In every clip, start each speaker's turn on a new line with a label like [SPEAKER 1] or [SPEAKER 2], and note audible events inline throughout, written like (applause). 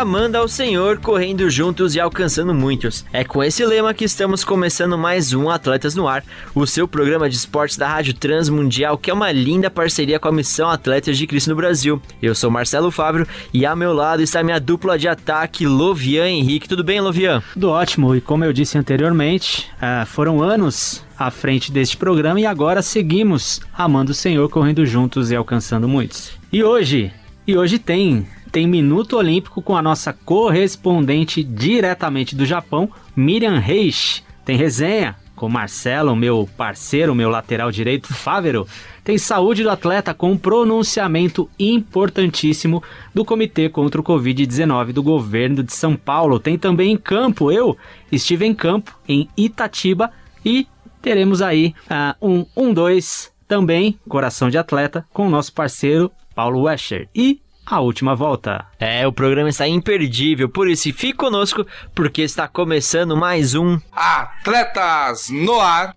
[SPEAKER 1] Amando ao Senhor, correndo juntos e alcançando muitos. É com esse lema que estamos começando mais um Atletas no Ar, o seu programa de esportes da Rádio Transmundial, que é uma linda parceria com a Missão Atletas de Cristo no Brasil. Eu sou Marcelo Fábio e ao meu lado está minha dupla de ataque, Lovian Henrique. Tudo bem, Lovian?
[SPEAKER 2] Tudo ótimo, e como eu disse anteriormente, uh, foram anos à frente deste programa e agora seguimos amando o Senhor, correndo juntos e alcançando muitos. E hoje, e hoje tem tem Minuto Olímpico com a nossa correspondente diretamente do Japão, Miriam Reis. Tem resenha com Marcelo, meu parceiro, meu lateral direito, Fávero. Tem saúde do atleta com um pronunciamento importantíssimo do Comitê contra o Covid-19 do governo de São Paulo. Tem também em campo, eu estive em campo em Itatiba e teremos aí uh, um 1-2 também, coração de atleta, com o nosso parceiro Paulo Wescher. E a última volta.
[SPEAKER 1] É, o programa está imperdível, por isso fique conosco, porque está começando mais um
[SPEAKER 3] Atletas no Ar.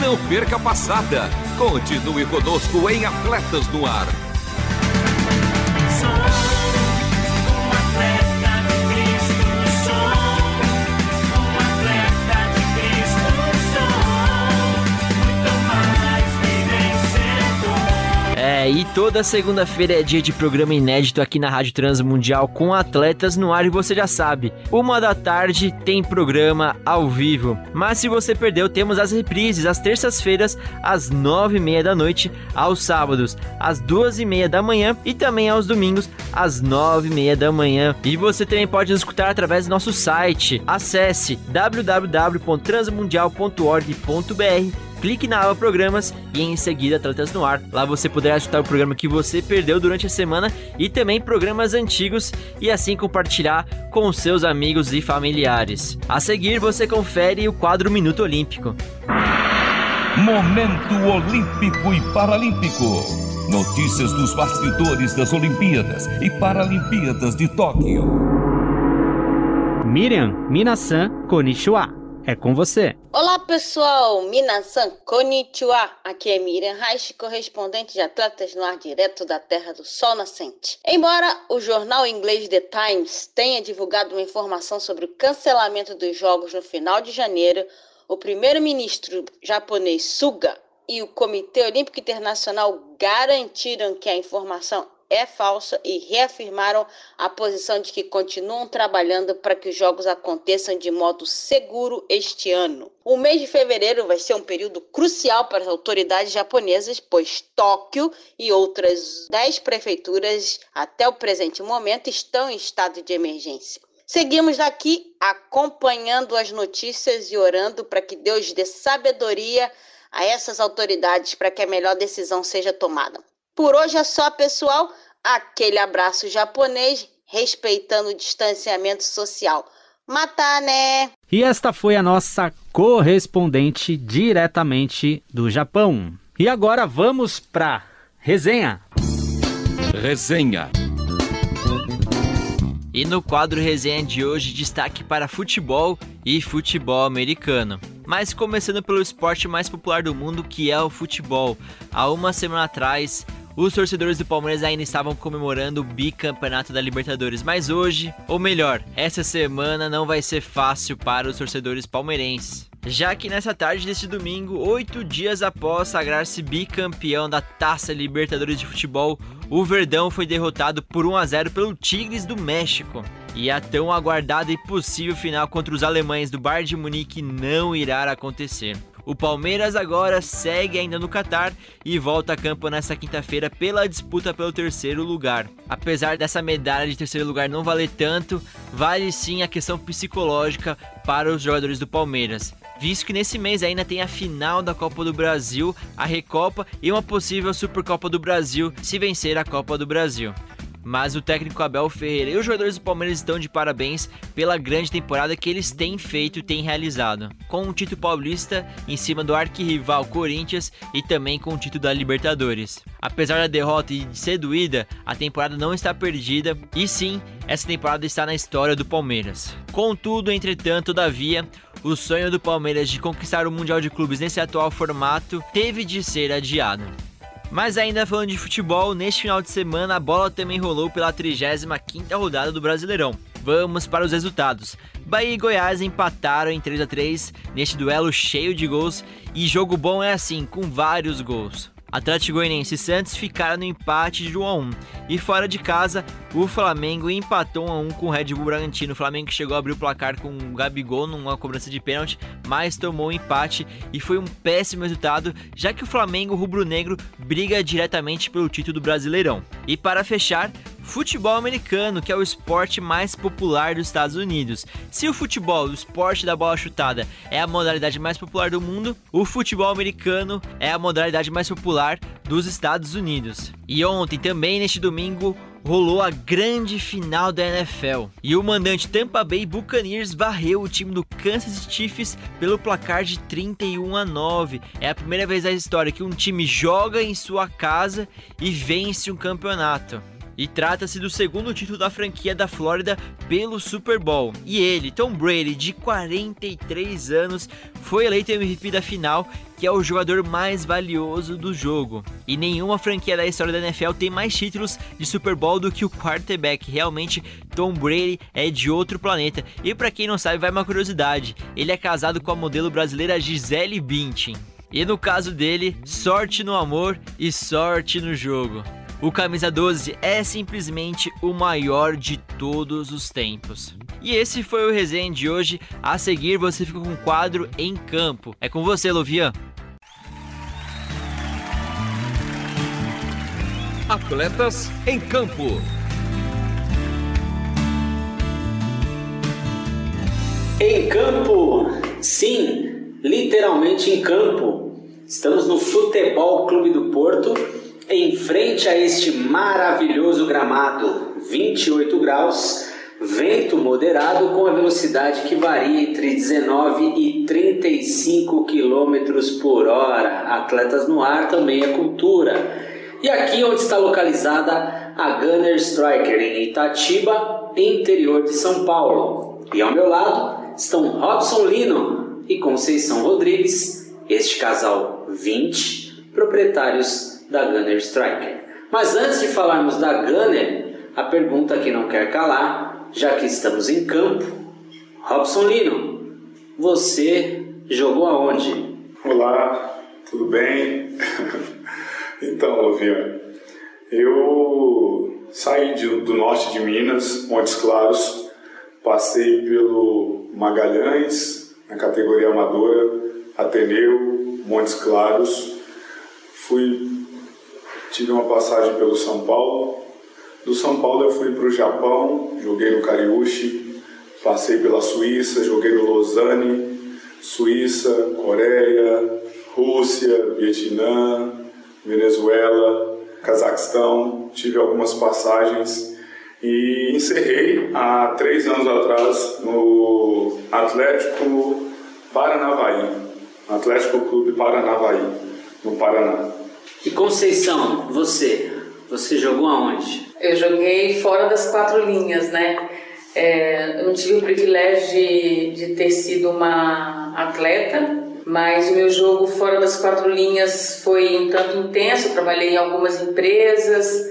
[SPEAKER 3] Não perca a passada. Continue conosco em Atletas no Ar.
[SPEAKER 1] E toda segunda-feira é dia de programa inédito aqui na Rádio Transmundial com atletas no ar e você já sabe, uma da tarde tem programa ao vivo. Mas se você perdeu, temos as reprises às terças-feiras às nove e meia da noite, aos sábados às duas e meia da manhã e também aos domingos às nove e meia da manhã. E você também pode nos escutar através do nosso site. Acesse www.transmundial.org.br clique na aba Programas e em seguida Atletas no Ar. Lá você poderá escutar o programa que você perdeu durante a semana e também programas antigos e assim compartilhar com seus amigos e familiares. A seguir você confere o quadro Minuto Olímpico.
[SPEAKER 3] Momento Olímpico e Paralímpico. Notícias dos bastidores das Olimpíadas e Paralimpíadas de Tóquio.
[SPEAKER 2] Miriam Minasan Konnichiwa. É com você.
[SPEAKER 4] Olá pessoal, Minasan Konnichiwa. Aqui é Miriam Reich, correspondente de Atletas no Ar direto da Terra do Sol Nascente. Embora o jornal inglês The Times tenha divulgado uma informação sobre o cancelamento dos Jogos no final de janeiro, o primeiro-ministro japonês Suga e o Comitê Olímpico Internacional garantiram que a informação é falsa e reafirmaram a posição de que continuam trabalhando para que os jogos aconteçam de modo seguro este ano. O mês de fevereiro vai ser um período crucial para as autoridades japonesas, pois Tóquio e outras 10 prefeituras, até o presente momento, estão em estado de emergência. Seguimos daqui acompanhando as notícias e orando para que Deus dê sabedoria a essas autoridades para que a melhor decisão seja tomada. Por hoje é só, pessoal. Aquele abraço japonês, respeitando o distanciamento social. Matar, né?
[SPEAKER 2] E esta foi a nossa correspondente diretamente do Japão. E agora vamos para resenha.
[SPEAKER 3] Resenha.
[SPEAKER 1] E no quadro resenha de hoje, destaque para futebol e futebol americano. Mas começando pelo esporte mais popular do mundo, que é o futebol. Há uma semana atrás, os torcedores do Palmeiras ainda estavam comemorando o bicampeonato da Libertadores, mas hoje, ou melhor, essa semana não vai ser fácil para os torcedores palmeirenses. Já que nessa tarde deste domingo, oito dias após sagrar-se bicampeão da Taça Libertadores de Futebol, o Verdão foi derrotado por 1 a 0 pelo Tigres do México. E a tão aguardada e possível final contra os alemães do Bayern de Munique não irá acontecer. O Palmeiras agora segue ainda no Catar e volta a campo nesta quinta-feira pela disputa pelo terceiro lugar. Apesar dessa medalha de terceiro lugar não valer tanto, vale sim a questão psicológica para os jogadores do Palmeiras. visto que nesse mês ainda tem a final da Copa do Brasil, a Recopa e uma possível Supercopa do Brasil se vencer a Copa do Brasil. Mas o técnico Abel Ferreira e os jogadores do Palmeiras estão de parabéns pela grande temporada que eles têm feito e têm realizado. Com o título paulista em cima do arquirrival Corinthians e também com o título da Libertadores. Apesar da derrota e de ser doída, a temporada não está perdida e sim, essa temporada está na história do Palmeiras. Contudo, entretanto, todavia, o sonho do Palmeiras de conquistar o Mundial de Clubes nesse atual formato teve de ser adiado. Mas ainda falando de futebol, neste final de semana a bola também rolou pela 35ª rodada do Brasileirão. Vamos para os resultados. Bahia e Goiás empataram em 3 a 3 neste duelo cheio de gols e jogo bom é assim, com vários gols. Atlético Goianiense e Santos ficaram no empate de 1 a 1 e fora de casa o Flamengo empatou 1 a 1 com o Red Bull Bragantino. O Flamengo chegou a abrir o placar com o Gabigol numa cobrança de pênalti, mas tomou um empate e foi um péssimo resultado, já que o Flamengo rubro-negro briga diretamente pelo título do Brasileirão. E para fechar, futebol americano, que é o esporte mais popular dos Estados Unidos. Se o futebol, o esporte da bola chutada, é a modalidade mais popular do mundo, o futebol americano é a modalidade mais popular dos Estados Unidos. E ontem, também neste domingo, rolou a grande final da NFL e o mandante Tampa Bay Buccaneers varreu o time do Kansas Chiefs pelo placar de 31 a 9. É a primeira vez na história que um time joga em sua casa e vence um campeonato. E trata-se do segundo título da franquia da Flórida pelo Super Bowl. E ele, Tom Brady, de 43 anos, foi eleito MVP da final, que é o jogador mais valioso do jogo. E nenhuma franquia da história da NFL tem mais títulos de Super Bowl do que o quarterback. Realmente, Tom Brady é de outro planeta. E para quem não sabe, vai uma curiosidade: ele é casado com a modelo brasileira Gisele Bündchen. E no caso dele, sorte no amor e sorte no jogo. O camisa 12 é simplesmente o maior de todos os tempos. E esse foi o resenha de hoje. A seguir, você fica com o quadro em campo. É com você, Lovian.
[SPEAKER 3] Atletas em campo.
[SPEAKER 2] Em campo, sim, literalmente em campo. Estamos no Futebol Clube do Porto em frente a este maravilhoso gramado, 28 graus, vento moderado com a velocidade que varia entre 19 e 35 km por hora. Atletas no ar também é cultura. E aqui onde está localizada a Gunner Striker, em Itatiba, interior de São Paulo. E ao meu lado estão Robson Lino e Conceição Rodrigues, este casal 20, proprietários da Gunner Striker. Mas antes de falarmos da Gunner, a pergunta que não quer calar, já que estamos em campo, Robson Lino, você jogou aonde?
[SPEAKER 5] Olá, tudo bem? (laughs) então, Lovian, eu saí de, do norte de Minas, Montes Claros, passei pelo Magalhães, na categoria amadora, Ateneu, Montes Claros, fui Tive uma passagem pelo São Paulo. Do São Paulo eu fui para o Japão, joguei no Cariúchi, passei pela Suíça, joguei no Lausanne, Suíça, Coreia, Rússia, Vietnã, Venezuela, Cazaquistão. Tive algumas passagens e encerrei há três anos atrás no Atlético Paranavaí, Atlético Clube Paranavaí, no Paraná.
[SPEAKER 2] E Conceição, você, você jogou aonde?
[SPEAKER 6] Eu joguei fora das quatro linhas, né? É, eu não tive o privilégio de, de ter sido uma atleta, mas o meu jogo fora das quatro linhas foi um tanto intenso. Eu trabalhei em algumas empresas,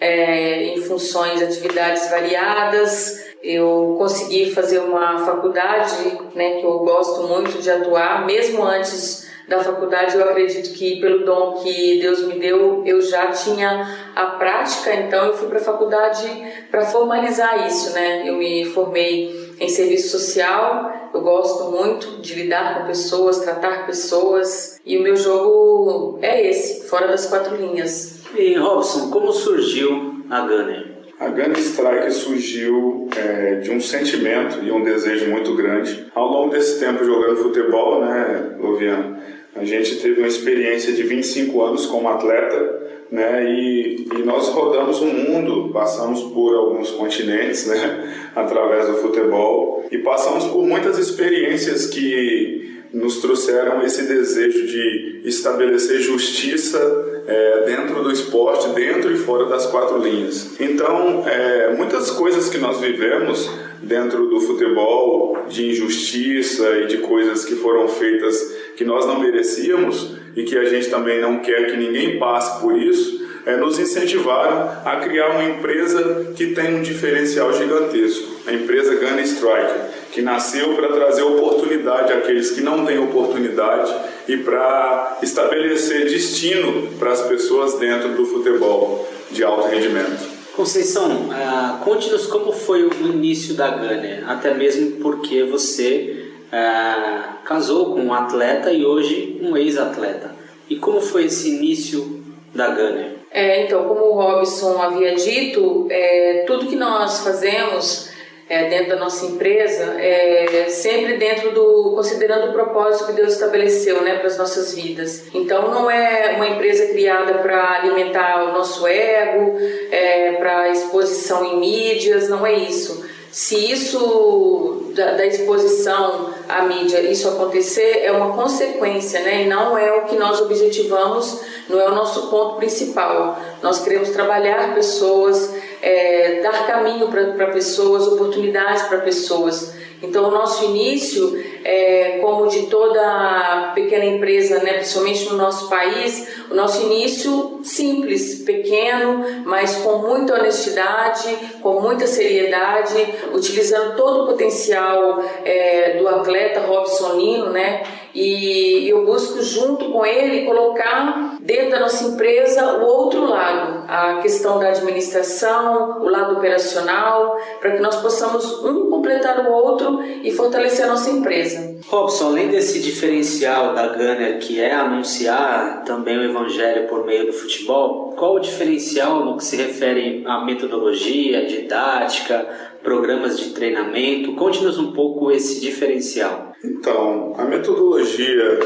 [SPEAKER 6] é, em funções, atividades variadas. Eu consegui fazer uma faculdade, né, que eu gosto muito de atuar, mesmo antes da faculdade, eu acredito que pelo dom que Deus me deu, eu já tinha a prática, então eu fui para a faculdade para formalizar isso, né? Eu me formei em serviço social, eu gosto muito de lidar com pessoas, tratar pessoas, e o meu jogo é esse, fora das quatro linhas.
[SPEAKER 2] E Robson, como surgiu a Gunner?
[SPEAKER 5] A Gun Strike surgiu é, de um sentimento e um desejo muito grande. Ao longo desse tempo jogando futebol, né, Lovian, a gente teve uma experiência de 25 anos como atleta, né, e, e nós rodamos o mundo, passamos por alguns continentes, né, (laughs) através do futebol, e passamos por muitas experiências que nos trouxeram esse desejo de estabelecer justiça é, dentro do esporte, dentro e fora das quatro linhas. Então, é, muitas coisas que nós vivemos dentro do futebol, de injustiça e de coisas que foram feitas que nós não merecíamos e que a gente também não quer que ninguém passe por isso, é, nos incentivaram a criar uma empresa que tem um diferencial gigantesco, a empresa Gun Strike, que nasceu para trazer oportunidade àqueles que não têm oportunidade e para estabelecer destino para as pessoas dentro do futebol de alto rendimento.
[SPEAKER 2] Conceição, uh, conte-nos como foi o início da Gunner, até mesmo porque você uh, casou com um atleta e hoje um ex-atleta. E como foi esse início da Gunner?
[SPEAKER 6] É, então, como o Robson havia dito, é, tudo que nós fazemos é, dentro da nossa empresa é sempre dentro do considerando o propósito que Deus estabeleceu, né, para as nossas vidas. Então, não é uma empresa criada para alimentar o nosso ego, é, para exposição em mídias, não é isso. Se isso da, da, exposição à mídia, isso acontecer, é uma consequência, né? E não é o que nós objetivamos, não é o nosso ponto principal. Nós queremos trabalhar pessoas, é, dar caminho para pessoas, oportunidades para pessoas. Então, o nosso início, é, como de toda pequena empresa, né, principalmente no nosso país, o nosso início simples, pequeno, mas com muita honestidade, com muita seriedade, utilizando todo o potencial é, do atleta Robsonino, né? E eu busco junto com ele colocar dentro da nossa empresa o outro lado, a questão da administração, o lado operacional, para que nós possamos um completar o outro e fortalecer a nossa empresa.
[SPEAKER 2] Robson, além desse diferencial da Gunner que é anunciar também o evangelho por meio do futebol, qual o diferencial no que se refere à metodologia, didática, programas de treinamento? Conte-nos um pouco esse diferencial.
[SPEAKER 5] Então, a metodologia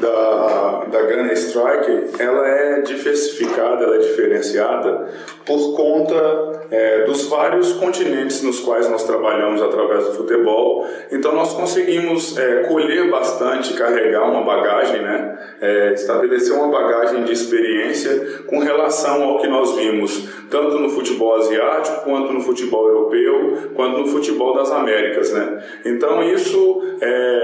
[SPEAKER 5] da, da Gun Strike, ela é diversificada, ela é diferenciada por conta é, dos vários continentes nos quais nós trabalhamos através do futebol. Então, nós conseguimos é, colher bastante, carregar uma bagagem, né? É, estabelecer uma bagagem de experiência com relação ao que nós vimos, tanto no futebol asiático, quanto no futebol europeu, quanto no futebol das Américas, né? Então, isso é,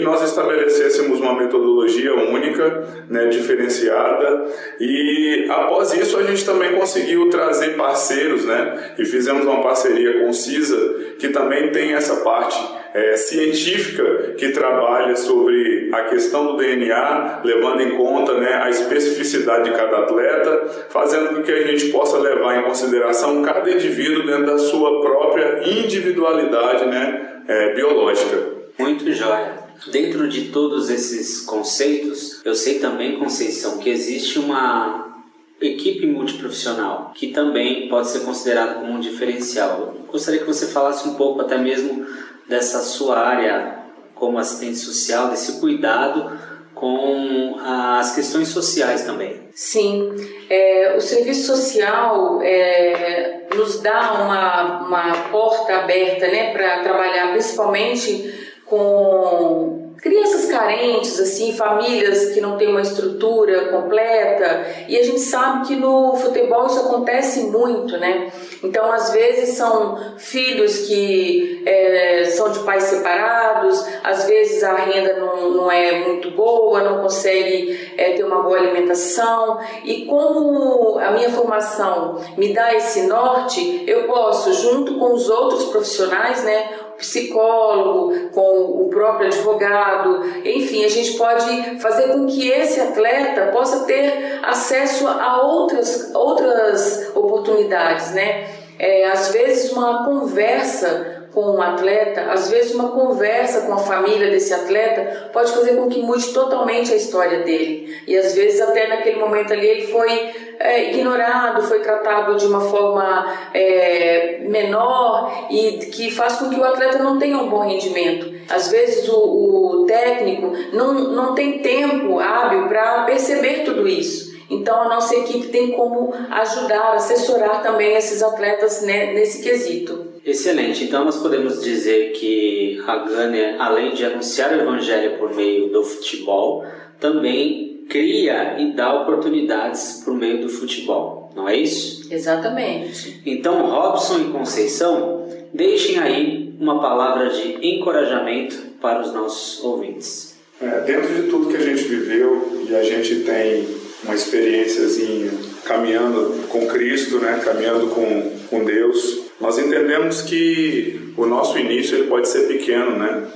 [SPEAKER 5] que nós estabelecêssemos uma metodologia única, né, diferenciada, e após isso a gente também conseguiu trazer parceiros, né, e fizemos uma parceria com o CISA, que também tem essa parte é, científica que trabalha sobre a questão do DNA, levando em conta né, a especificidade de cada atleta, fazendo com que a gente possa levar em consideração cada indivíduo dentro da sua própria individualidade né, é, biológica.
[SPEAKER 2] Muito jóia. Dentro de todos esses conceitos, eu sei também, Conceição, que existe uma equipe multiprofissional, que também pode ser considerado como um diferencial. Eu gostaria que você falasse um pouco até mesmo dessa sua área como assistente social, desse cuidado com as questões sociais também.
[SPEAKER 6] Sim, é, o serviço social é, nos dá uma, uma porta aberta né, para trabalhar principalmente com crianças carentes, assim, famílias que não têm uma estrutura completa. E a gente sabe que no futebol isso acontece muito, né? Então, às vezes são filhos que é, são de pais separados, às vezes a renda não, não é muito boa, não consegue é, ter uma boa alimentação. E como a minha formação me dá esse norte, eu posso, junto com os outros profissionais, né? Psicólogo, com o próprio advogado, enfim, a gente pode fazer com que esse atleta possa ter acesso a outras, outras oportunidades, né? É, às vezes uma conversa com um atleta, às vezes uma conversa com a família desse atleta pode fazer com que mude totalmente a história dele. E às vezes até naquele momento ali ele foi é, ignorado, foi tratado de uma forma é, menor e que faz com que o atleta não tenha um bom rendimento. Às vezes o, o técnico não, não tem tempo hábil para perceber tudo isso. Então a nossa equipe tem como ajudar, assessorar também esses atletas né, nesse quesito.
[SPEAKER 2] Excelente. Então nós podemos dizer que a Gânia, além de anunciar o evangelho por meio do futebol, também cria e dá oportunidades por meio do futebol, não é isso?
[SPEAKER 6] Exatamente.
[SPEAKER 2] Então, Robson e Conceição, deixem aí uma palavra de encorajamento para os nossos ouvintes.
[SPEAKER 5] É, dentro de tudo que a gente viveu e a gente tem uma experiênciazinha caminhando com Cristo, né, caminhando com, com Deus, nós entendemos que o nosso início ele pode ser pequeno, né?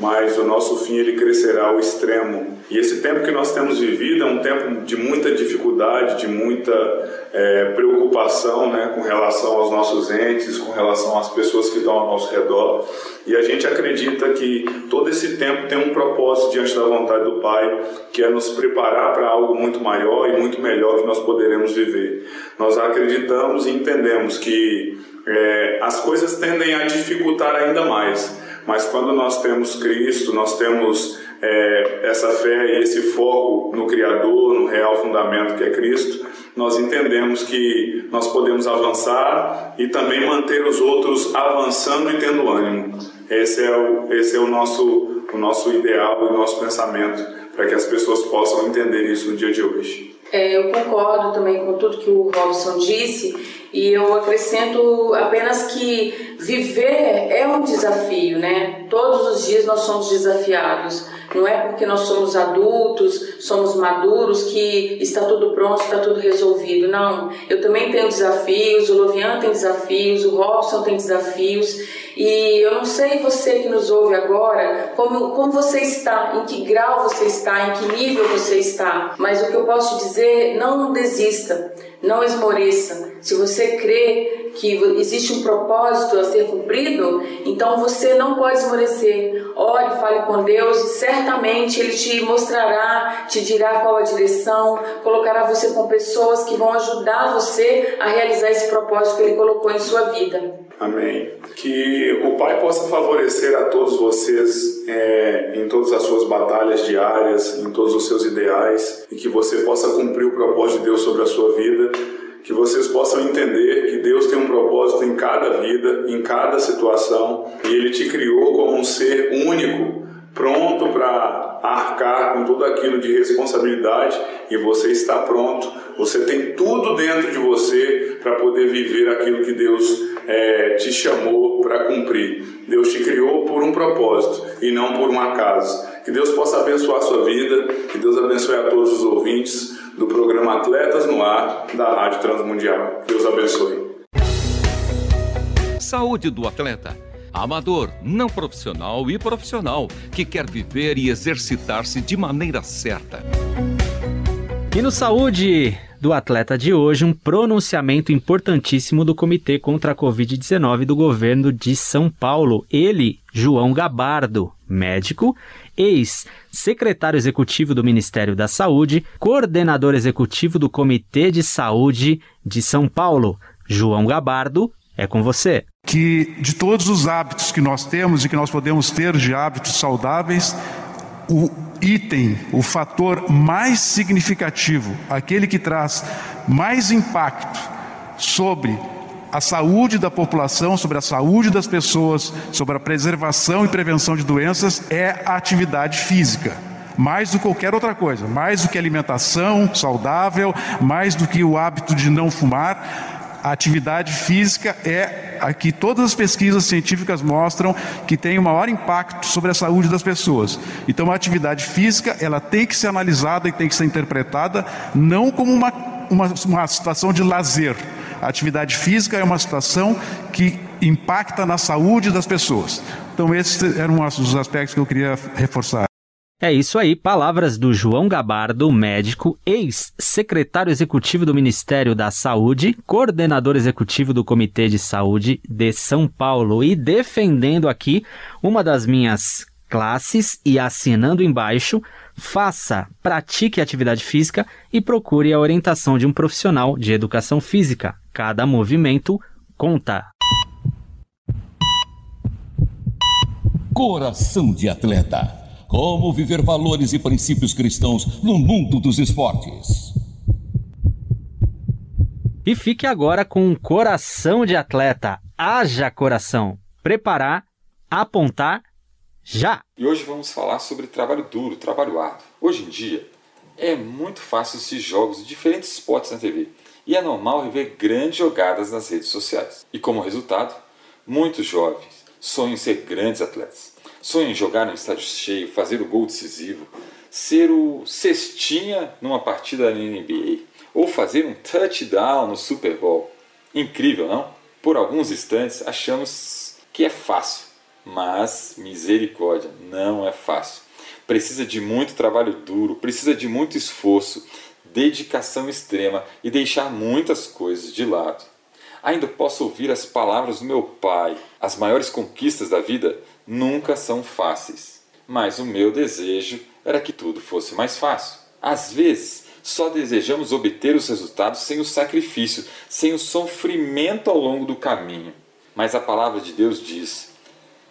[SPEAKER 5] Mas o nosso fim ele crescerá ao extremo. E esse tempo que nós temos vivido é um tempo de muita dificuldade, de muita é, preocupação né, com relação aos nossos entes, com relação às pessoas que estão ao nosso redor. E a gente acredita que todo esse tempo tem um propósito diante da vontade do Pai, que é nos preparar para algo muito maior e muito melhor que nós poderemos viver. Nós acreditamos e entendemos que é, as coisas tendem a dificultar ainda mais mas quando nós temos Cristo, nós temos é, essa fé e esse foco no Criador, no real fundamento que é Cristo, nós entendemos que nós podemos avançar e também manter os outros avançando e tendo ânimo. Esse é o, esse é o, nosso, o nosso ideal e o nosso pensamento para que as pessoas possam entender isso no dia de hoje.
[SPEAKER 6] É, eu concordo também com tudo que o Robson disse e eu acrescento apenas que viver é um desafio, né? Todos os dias nós somos desafiados. Não é porque nós somos adultos, somos maduros, que está tudo pronto, está tudo resolvido. Não. Eu também tenho desafios, o Lovian tem desafios, o Robson tem desafios. E eu não sei você que nos ouve agora, como, como você está, em que grau você está, em que nível você está. Mas o que eu posso dizer, não desista, não esmoreça. Se você crê que existe um propósito a ser cumprido, então você não pode esmorecer. Ore, fale com Deus certamente Ele te mostrará, te dirá qual a direção, colocará você com pessoas que vão ajudar você a realizar esse propósito que Ele colocou em sua vida.
[SPEAKER 5] Amém. Que o Pai possa favorecer a todos vocês é, em todas as suas batalhas diárias, em todos os seus ideais, e que você possa cumprir o propósito de Deus sobre a sua vida que vocês possam entender que Deus tem um propósito em cada vida, em cada situação, e Ele te criou como um ser único, pronto para arcar com tudo aquilo de responsabilidade, e você está pronto. Você tem tudo dentro de você para poder viver aquilo que Deus é, te chamou para cumprir. Deus te criou por um propósito e não por um acaso. Que Deus possa abençoar a sua vida, que Deus abençoe a todos os ouvintes do programa Atletas no Ar da Rádio Transmundial. Deus abençoe.
[SPEAKER 3] Saúde do atleta. Amador, não profissional e profissional que quer viver e exercitar-se de maneira certa.
[SPEAKER 2] E no Saúde do atleta de hoje, um pronunciamento importantíssimo do Comitê contra a Covid-19 do governo de São Paulo. Ele, João Gabardo, médico, ex-secretário executivo do Ministério da Saúde, coordenador executivo do Comitê de Saúde de São Paulo. João Gabardo, é com você.
[SPEAKER 7] Que de todos os hábitos que nós temos e que nós podemos ter de hábitos saudáveis, o item, o fator mais significativo, aquele que traz mais impacto sobre a saúde da população, sobre a saúde das pessoas, sobre a preservação e prevenção de doenças é a atividade física. Mais do que qualquer outra coisa, mais do que alimentação saudável, mais do que o hábito de não fumar, a atividade física é a que todas as pesquisas científicas mostram que tem o maior impacto sobre a saúde das pessoas. Então, a atividade física ela tem que ser analisada e tem que ser interpretada não como uma, uma, uma situação de lazer, a atividade física é uma situação que impacta na saúde das pessoas. Então, esses eram os aspectos que eu queria reforçar.
[SPEAKER 2] É isso aí, palavras do João Gabardo, médico, ex-secretário executivo do Ministério da Saúde, coordenador executivo do Comitê de Saúde de São Paulo e defendendo aqui uma das minhas classes e assinando embaixo faça, pratique atividade física e procure a orientação de um profissional de educação física. Cada movimento conta.
[SPEAKER 3] Coração de atleta. Como viver valores e princípios cristãos no mundo dos esportes.
[SPEAKER 2] E fique agora com um coração de atleta. Haja coração. Preparar, apontar, já!
[SPEAKER 8] E hoje vamos falar sobre trabalho duro, trabalho árduo. Hoje em dia é muito fácil assistir jogos de diferentes esportes na TV e é normal rever grandes jogadas nas redes sociais. E como resultado, muitos jovens sonham em ser grandes atletas. Sonham em jogar no estádio cheio, fazer o gol decisivo, ser o cestinha numa partida na NBA ou fazer um touchdown no Super Bowl. Incrível, não? Por alguns instantes achamos que é fácil mas misericórdia, não é fácil. Precisa de muito trabalho duro, precisa de muito esforço, dedicação extrema e deixar muitas coisas de lado. Ainda posso ouvir as palavras do meu pai: as maiores conquistas da vida nunca são fáceis. Mas o meu desejo era que tudo fosse mais fácil. Às vezes, só desejamos obter os resultados sem o sacrifício, sem o sofrimento ao longo do caminho. Mas a palavra de Deus diz: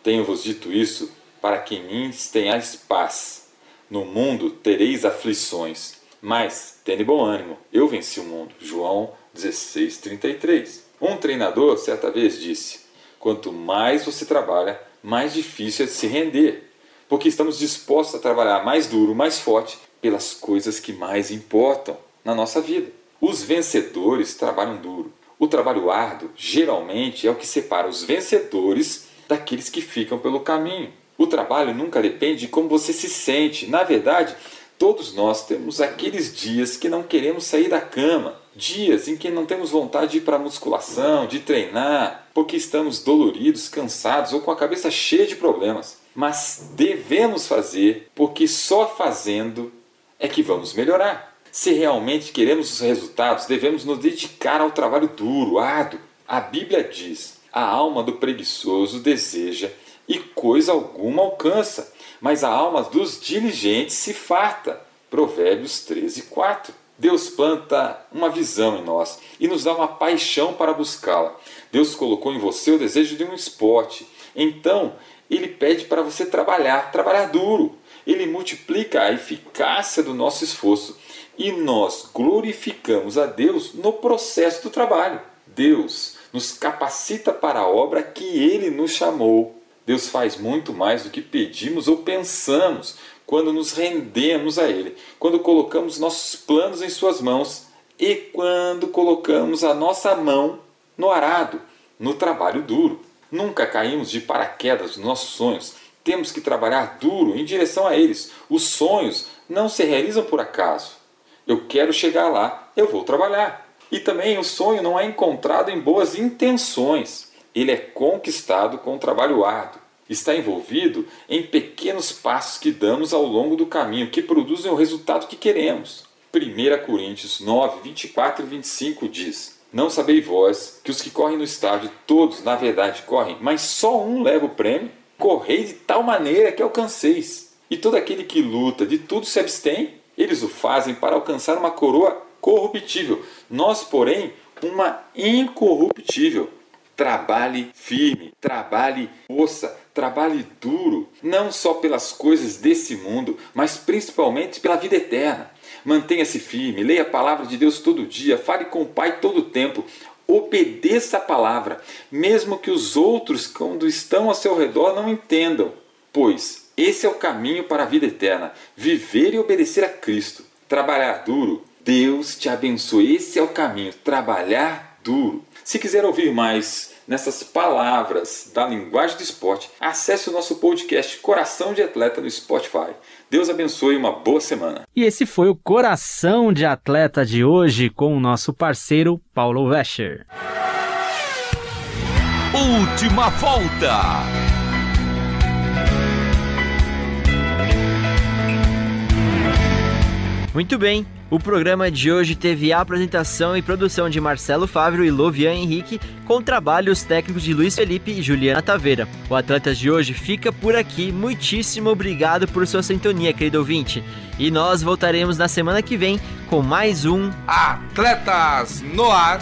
[SPEAKER 8] tenho-vos dito isso para que em mim tenhais paz. No mundo tereis aflições, mas tende bom ânimo, eu venci o mundo. João 16:33. Um treinador certa vez disse: Quanto mais você trabalha, mais difícil é se render, porque estamos dispostos a trabalhar mais duro, mais forte pelas coisas que mais importam na nossa vida. Os vencedores trabalham duro. O trabalho árduo geralmente é o que separa os vencedores daqueles que ficam pelo caminho. O trabalho nunca depende de como você se sente. Na verdade, todos nós temos aqueles dias que não queremos sair da cama, dias em que não temos vontade de ir para a musculação, de treinar, porque estamos doloridos, cansados ou com a cabeça cheia de problemas. Mas devemos fazer, porque só fazendo é que vamos melhorar. Se realmente queremos os resultados, devemos nos dedicar ao trabalho duro, árduo. A Bíblia diz: a alma do preguiçoso deseja e coisa alguma alcança, mas a alma dos diligentes se farta. Provérbios 13, 4. Deus planta uma visão em nós e nos dá uma paixão para buscá-la. Deus colocou em você o desejo de um esporte. Então, ele pede para você trabalhar, trabalhar duro. Ele multiplica a eficácia do nosso esforço e nós glorificamos a Deus no processo do trabalho. Deus nos capacita para a obra que Ele nos chamou. Deus faz muito mais do que pedimos ou pensamos quando nos rendemos a Ele, quando colocamos nossos planos em Suas mãos e quando colocamos a nossa mão no arado, no trabalho duro. Nunca caímos de paraquedas nos nossos sonhos. Temos que trabalhar duro em direção a eles. Os sonhos não se realizam por acaso. Eu quero chegar lá, eu vou trabalhar. E também o sonho não é encontrado em boas intenções, ele é conquistado com trabalho árduo. Está envolvido em pequenos passos que damos ao longo do caminho que produzem o resultado que queremos. 1 Coríntios 9, 24 e 25 diz: Não sabeis vós que os que correm no estádio, todos na verdade correm, mas só um leva o prêmio? Correi de tal maneira que alcanceis. E todo aquele que luta de tudo se abstém, eles o fazem para alcançar uma coroa corruptível. Nós, porém, uma incorruptível. Trabalhe firme, trabalhe força, trabalhe duro, não só pelas coisas desse mundo, mas principalmente pela vida eterna. Mantenha-se firme, leia a palavra de Deus todo dia, fale com o Pai todo o tempo, obedeça a palavra, mesmo que os outros, quando estão ao seu redor, não entendam, pois esse é o caminho para a vida eterna: viver e obedecer a Cristo. Trabalhar duro, Deus te abençoe. Esse é o caminho, trabalhar duro. Se quiser ouvir mais nessas palavras da linguagem do esporte, acesse o nosso podcast Coração de Atleta no Spotify. Deus abençoe e uma boa semana.
[SPEAKER 2] E esse foi o Coração de Atleta de hoje com o nosso parceiro Paulo Vescher.
[SPEAKER 3] Última volta.
[SPEAKER 1] Muito bem, O programa de hoje teve a apresentação e produção de Marcelo Fávero e Lovian Henrique, com trabalhos técnicos de Luiz Felipe e Juliana Taveira. O Atletas de hoje fica por aqui. Muitíssimo obrigado por sua sintonia, querido ouvinte. E nós voltaremos na semana que vem com mais um
[SPEAKER 3] Atletas no Ar.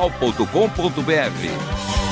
[SPEAKER 3] transmundial.com.br.